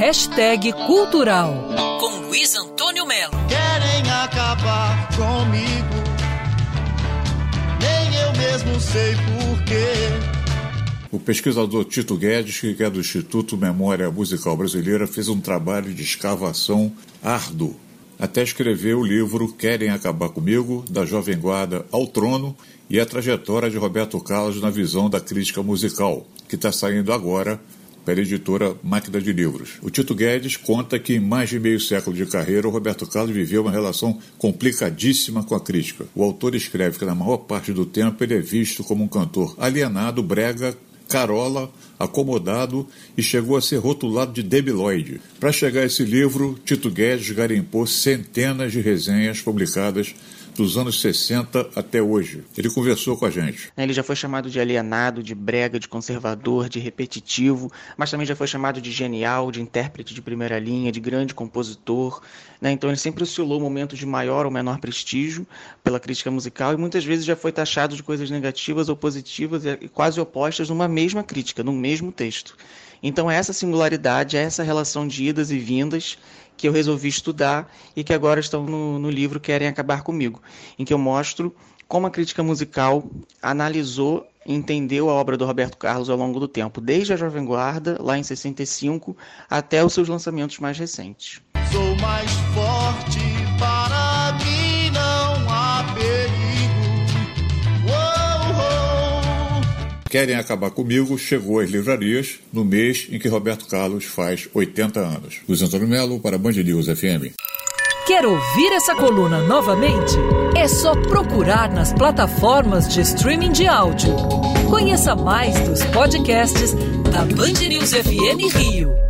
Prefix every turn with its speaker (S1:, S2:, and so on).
S1: Hashtag Cultural. Com Luiz Antônio Melo.
S2: Querem acabar comigo. Nem eu mesmo sei porquê.
S3: O pesquisador Tito Guedes, que é do Instituto Memória Musical Brasileira, fez um trabalho de escavação árduo até escrever o livro Querem Acabar Comigo, da Jovem Guarda ao Trono, e a trajetória de Roberto Carlos na visão da crítica musical, que está saindo agora pela editora Máquina de Livros. O Tito Guedes conta que em mais de meio século de carreira, o Roberto Carlos viveu uma relação complicadíssima com a crítica. O autor escreve que na maior parte do tempo ele é visto como um cantor alienado, brega, carola, acomodado e chegou a ser rotulado de debiloide. Para chegar a esse livro, Tito Guedes garimpou centenas de resenhas publicadas dos anos 60 até hoje. Ele conversou com a gente.
S4: Ele já foi chamado de alienado, de brega, de conservador, de repetitivo, mas também já foi chamado de genial, de intérprete de primeira linha, de grande compositor. Né? Então ele sempre oscilou momentos de maior ou menor prestígio pela crítica musical e muitas vezes já foi taxado de coisas negativas ou positivas e quase opostas numa mesma crítica, num mesmo texto. Então, essa singularidade, essa relação de idas e vindas que eu resolvi estudar e que agora estão no, no livro Querem Acabar Comigo, em que eu mostro como a crítica musical analisou e entendeu a obra do Roberto Carlos ao longo do tempo, desde a Jovem Guarda, lá em 65, até os seus lançamentos mais recentes.
S2: Sou mais forte para
S3: Querem acabar comigo chegou às livrarias no mês em que Roberto Carlos faz 80 anos. Luiz Antônio Melo para Band News FM.
S1: Quer ouvir essa coluna novamente? É só procurar nas plataformas de streaming de áudio. Conheça mais dos podcasts da Band News FM Rio.